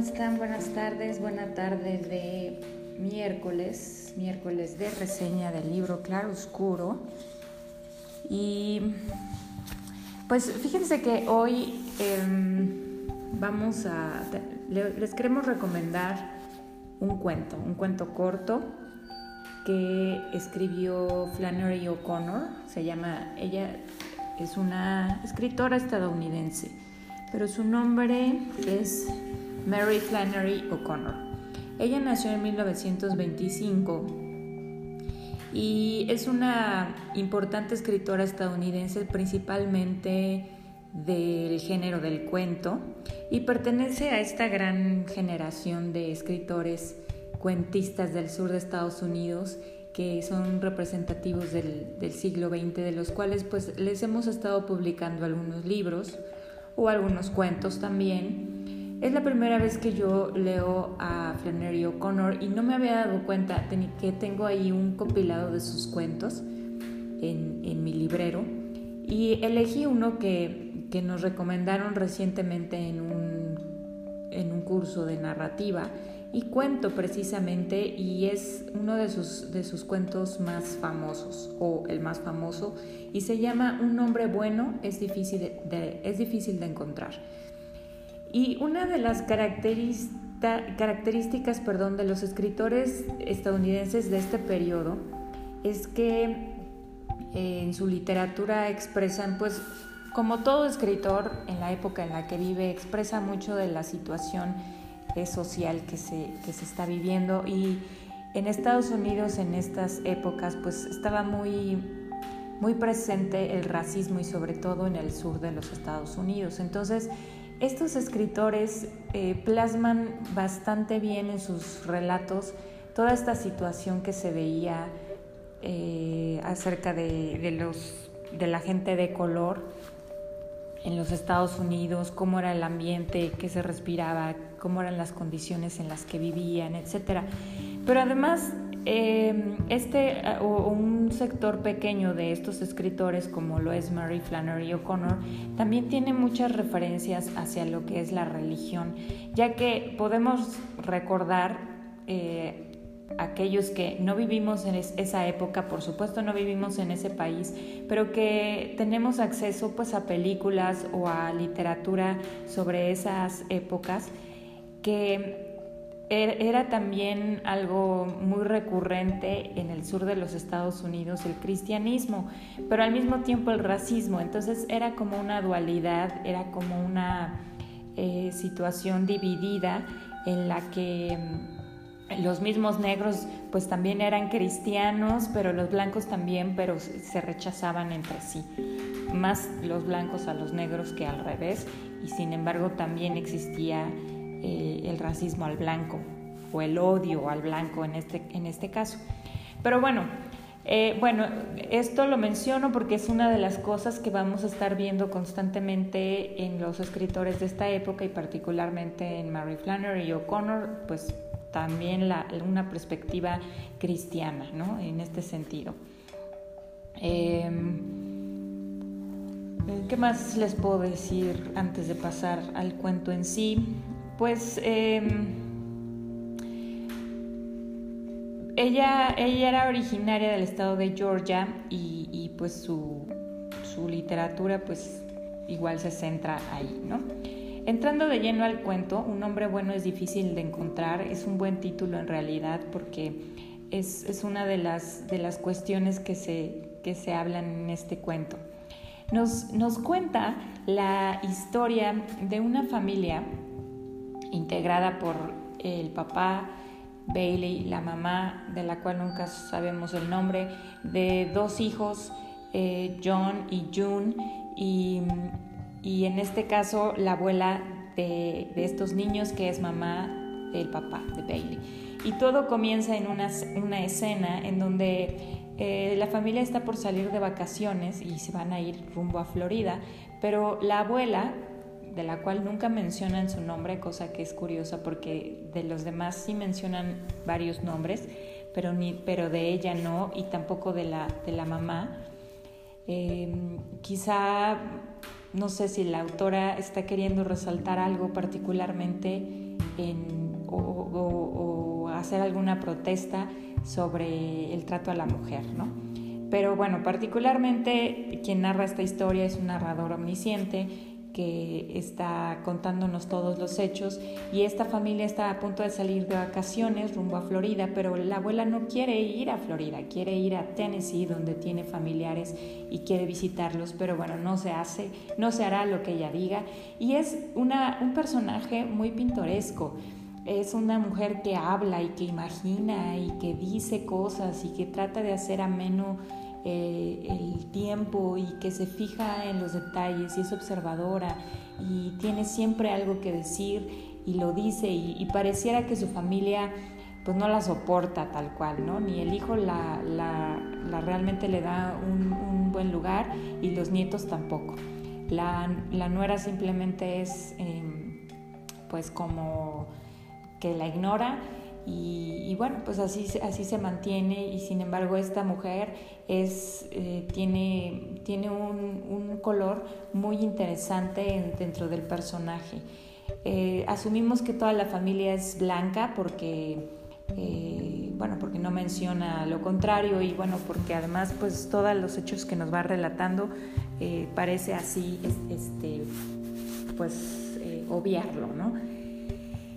están? Buenas tardes, buena tarde de miércoles, miércoles de reseña del libro Claro Oscuro. Y pues fíjense que hoy em, vamos a, les queremos recomendar un cuento, un cuento corto que escribió Flannery O'Connor, se llama, ella es una escritora estadounidense, pero su nombre es Mary Flannery O'Connor. Ella nació en 1925 y es una importante escritora estadounidense principalmente del género del cuento y pertenece a esta gran generación de escritores cuentistas del sur de Estados Unidos que son representativos del, siglo XX, de los cuales pues les hemos estado publicando algunos libros o algunos cuentos también. Es la primera vez que yo leo a Flannery O'Connor y no me había dado cuenta de que tengo ahí un compilado de sus cuentos en, en mi librero y elegí uno que, que nos recomendaron recientemente en un, en un curso de narrativa y cuento precisamente y es uno de sus, de sus cuentos más famosos o el más famoso y se llama Un hombre bueno es difícil de, es difícil de encontrar. Y una de las características perdón, de los escritores estadounidenses de este periodo es que eh, en su literatura expresan pues como todo escritor en la época en la que vive expresa mucho de la situación social que se, que se está viviendo y en Estados Unidos en estas épocas pues estaba muy, muy presente el racismo y sobre todo en el sur de los Estados Unidos. Entonces estos escritores eh, plasman bastante bien en sus relatos toda esta situación que se veía eh, acerca de, los, de la gente de color en los Estados Unidos, cómo era el ambiente que se respiraba, cómo eran las condiciones en las que vivían, etc. Pero además, eh, este o un sector pequeño de estos escritores, como lo es Mary Flannery O'Connor, también tiene muchas referencias hacia lo que es la religión, ya que podemos recordar eh, aquellos que no vivimos en esa época, por supuesto no vivimos en ese país, pero que tenemos acceso pues a películas o a literatura sobre esas épocas que era también algo muy recurrente en el sur de los Estados Unidos, el cristianismo, pero al mismo tiempo el racismo. Entonces era como una dualidad, era como una eh, situación dividida en la que los mismos negros pues también eran cristianos, pero los blancos también, pero se rechazaban entre sí, más los blancos a los negros que al revés, y sin embargo también existía el racismo al blanco o el odio al blanco en este, en este caso. Pero bueno, eh, bueno, esto lo menciono porque es una de las cosas que vamos a estar viendo constantemente en los escritores de esta época y particularmente en Mary Flannery y O'Connor, pues también una perspectiva cristiana, ¿no? En este sentido. Em, ¿Qué más les puedo decir antes de pasar al cuento en sí? Pues em, ella, ella era originaria del estado de Georgia y, y pues su, su literatura pues igual se centra ahí, ¿no? Entrando de lleno al cuento, Un hombre bueno es difícil de encontrar, es un buen título en realidad porque es, es una de las, de las cuestiones que se, que se hablan en este cuento. Nos, nos cuenta la historia de una familia integrada por el papá, Bailey, la mamá, de la cual nunca sabemos el nombre, de dos hijos, eh, John y June, y y en este caso la abuela de, estos niños que es mamá del papá de Bailey. Y todo comienza en una, una escena en donde eh, la familia está por salir de vacaciones y se van a ir rumbo a Florida, pero la abuela, de la cual nunca mencionan su nombre, cosa que es curiosa porque de los demás sí mencionan varios nombres, pero, ni, pero de ella no y tampoco de la, de la mamá. Eh, quizá no sé si la autora está queriendo resaltar algo particularmente en, o, hacer alguna protesta sobre el trato a la mujer, ¿no? Pero bueno, particularmente quien narra esta historia es un narrador omnisciente está contándonos todos los hechos y esta familia está a punto de salir de vacaciones rumbo a Florida, pero la abuela no quiere ir a Florida, quiere ir a Tennessee donde tiene familiares y quiere visitarlos, pero bueno, no se hace, no se hará lo que ella diga y es una, un personaje muy pintoresco. Es una mujer que habla y que imagina y que dice cosas y que trata de hacer ameno eh, el tiempo y que se fija en los detalles y es observadora y tiene siempre algo que decir y lo dice y, pareciera que su familia pues no la soporta tal cual, ¿no? Ni el hijo la, la, realmente le da un, buen lugar y los nietos tampoco. La, nuera simplemente es em, pues como que la ignora y, bueno, pues así, así se mantiene y sin embargo esta mujer es, eh, tiene, tiene un, color muy interesante dentro del personaje. Eh, asumimos que toda la familia es blanca porque, eh, bueno, porque no menciona lo contrario y bueno, porque además pues todos los hechos que nos va relatando parece así, este, pues obviarlo, ¿no?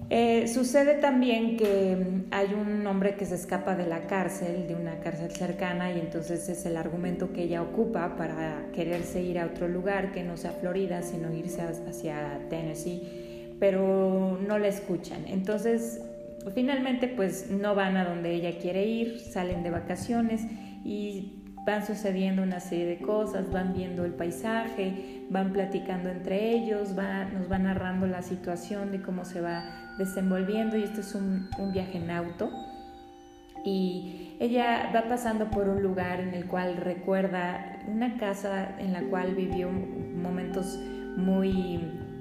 Eh, sucede también que mm, hay un hombre que se escapa de la cárcel, de una cárcel cercana, y entonces es el argumento que ella ocupa para quererse ir a otro lugar que no sea Florida, sino irse hacia Tennessee, pero no la escuchan. Entonces, finalmente, pues no van a donde ella quiere ir, salen de vacaciones y van sucediendo una serie de cosas, van viendo el paisaje, van platicando entre ellos, nos va narrando la situación de cómo se va desenvolviendo y esto es un, viaje en auto. Y ella va pasando por un lugar en el cual recuerda una casa en la cual vivió momentos muy,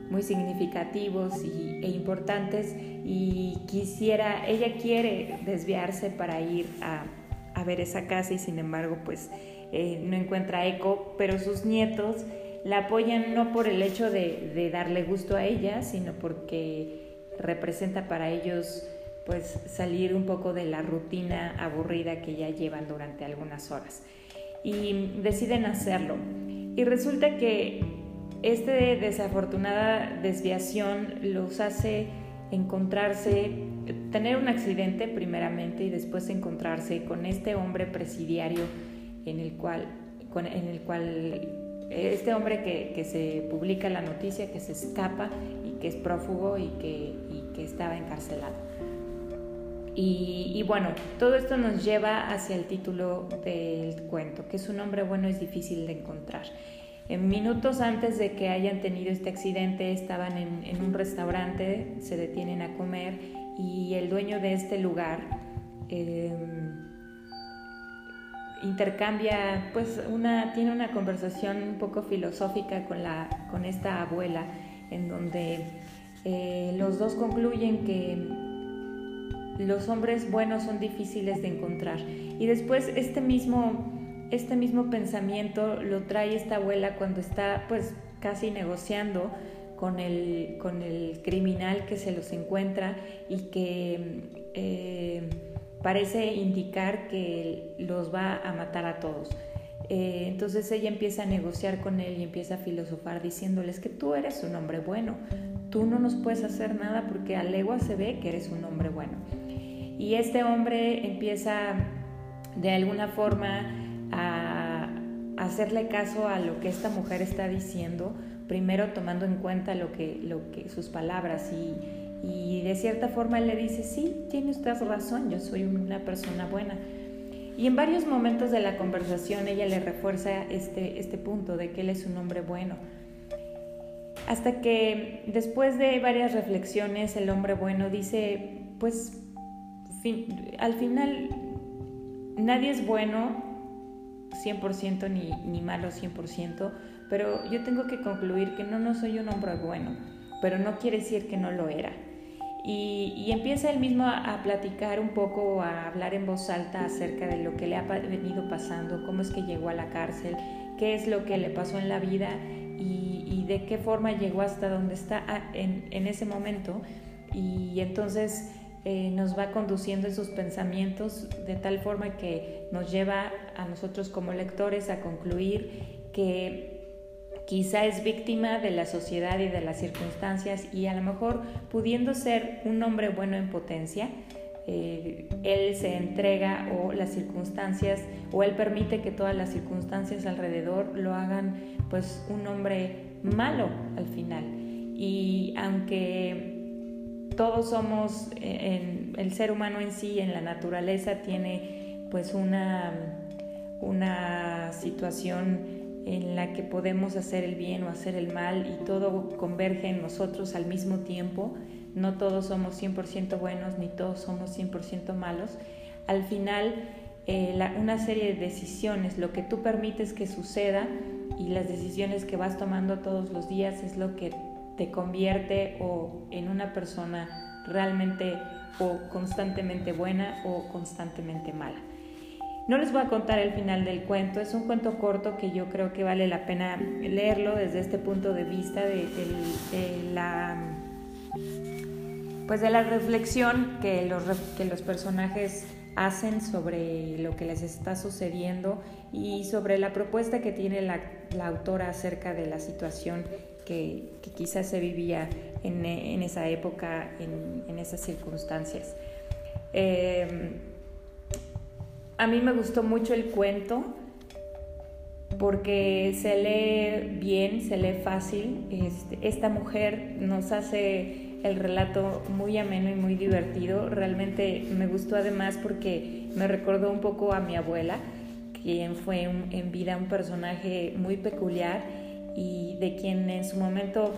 muy significativos y, e importantes y quisiera, ella quiere desviarse para ir a, ver esa casa y sin embargo pues eh, no encuentra eco, pero sus nietos la apoyan no por el hecho de, darle gusto a ella, sino porque representa para ellos pues salir un poco de la rutina aburrida que ya llevan durante algunas horas. Y deciden hacerlo. Y resulta que esta desafortunada desviación los hace encontrarse tener un accidente primeramente y después encontrarse con este hombre presidiario en el cual en el cual este hombre que, que se publica la noticia que se escapa que es prófugo y que, que estaba encarcelado. Y, bueno, todo esto nos lleva hacia el título del cuento, que es un hombre bueno es difícil de encontrar. En minutos antes de que hayan tenido este accidente, estaban en, un restaurante, se detienen a comer y el dueño de este lugar em, intercambia, pues una, tiene una conversación un poco filosófica con, la, con esta abuela en donde eh, los dos concluyen que los hombres buenos son difíciles de encontrar. Y después este mismo, este mismo pensamiento lo trae esta abuela cuando está pues casi negociando con el, con el criminal que se los encuentra y que eh, parece indicar que los va a matar a todos. Eh, entonces ella empieza a negociar con él y empieza a filosofar diciéndoles que tú eres un hombre bueno, tú no nos puedes hacer nada porque a legua se ve que eres un hombre bueno. Y este hombre empieza de alguna forma hacerle caso a lo que esta mujer está diciendo, primero tomando en cuenta lo que, lo que sus palabras y, y de cierta forma él le dice, sí, tiene usted razón, yo soy una persona buena. Y en varios momentos de la conversación ella le refuerza este, este punto de que él es un hombre bueno. Hasta que después de varias reflexiones el hombre bueno dice, pues al final nadie es bueno 100% ni, ni malo 100%, pero yo tengo que concluir que no, no soy un hombre bueno, pero no quiere decir que no lo era. Y, empieza él mismo a, platicar un poco, a hablar en voz alta acerca de lo que le ha venido pasando, cómo es que llegó a la cárcel, qué es lo que le pasó en la vida y, de qué forma llegó hasta donde está ah, en, ese momento. y entonces eh, nos va conduciendo en sus pensamientos de tal forma que nos lleva a nosotros como lectores a concluir que quizá es víctima de la sociedad y de las circunstancias y a lo mejor pudiendo ser un hombre bueno en potencia, eh, él se entrega o las circunstancias o él permite que todas las circunstancias alrededor lo hagan pues un hombre malo al final. Y aunque todos somos, en, el ser humano en sí, en la naturaleza, tiene pues una, una situación en la que podemos hacer el bien o hacer el mal y todo converge en nosotros al mismo tiempo. No todos somos 100% buenos ni todos somos 100% malos. Al final, eh, una serie de decisiones, lo que tú permites que suceda y las decisiones que vas tomando todos los días es lo que te convierte o en una persona realmente o constantemente buena o constantemente mala. No les voy a contar el final del cuento, es un cuento corto que yo creo que vale la pena leerlo desde este punto de vista de, la pues de la reflexión que los, que los personajes hacen sobre lo que les está sucediendo y sobre la propuesta que tiene la, autora acerca de la situación que, quizás se vivía en, esa época, en, esas circunstancias. Eh, a mí me gustó mucho el cuento porque se lee bien, se lee fácil. Este, esta mujer nos hace el relato muy ameno y muy divertido. Realmente me gustó además porque me recordó un poco a mi abuela, quien fue en vida un personaje muy peculiar y de quien en su momento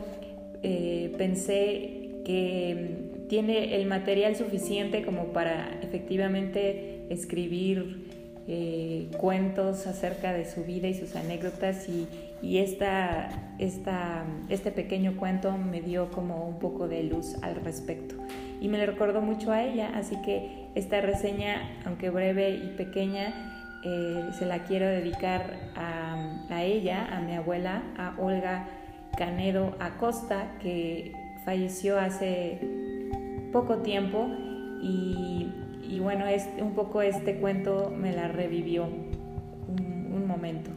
eh, pensé que tiene el material suficiente como para efectivamente escribir eh, cuentos acerca de su vida y sus anécdotas y, y esta, este pequeño cuento me dio como un poco de luz al respecto. Y me le recordó mucho a ella, así que esta reseña, aunque breve y pequeña, eh, se la quiero dedicar a, a ella, a mi abuela, a Olga Canedo Acosta, que falleció hace poco tiempo y, bueno, es, un poco este cuento me la revivió un, momento.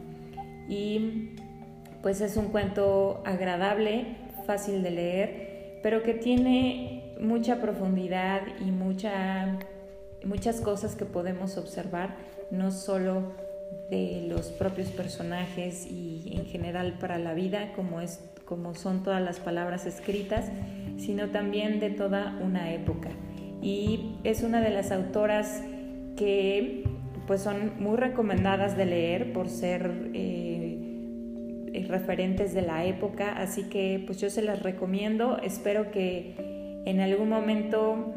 Y pues es un cuento agradable, fácil de leer, pero que tiene mucha profundidad y mucha, muchas cosas que podemos observar, no solo de los propios personajes y en general para la vida, como, es, como son todas las palabras escritas, sino también de toda una época. Y es una de las autoras que pues son muy recomendadas de leer por ser eh, referentes de la época, así que pues yo se las recomiendo, espero que en algún momento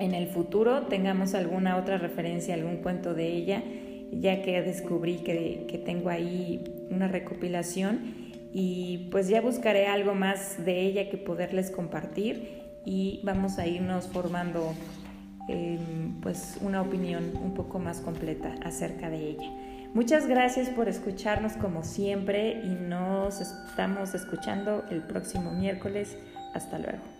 en el futuro tengamos alguna otra referencia, algún cuento de ella, ya que descubrí que, que tengo ahí una recopilación. Y pues ya buscaré algo más de ella que poderles compartir y vamos a irnos formando em, pues una opinión un poco más completa acerca de ella. Muchas gracias por escucharnos como siempre y nos estamos escuchando el próximo miércoles. Hasta luego.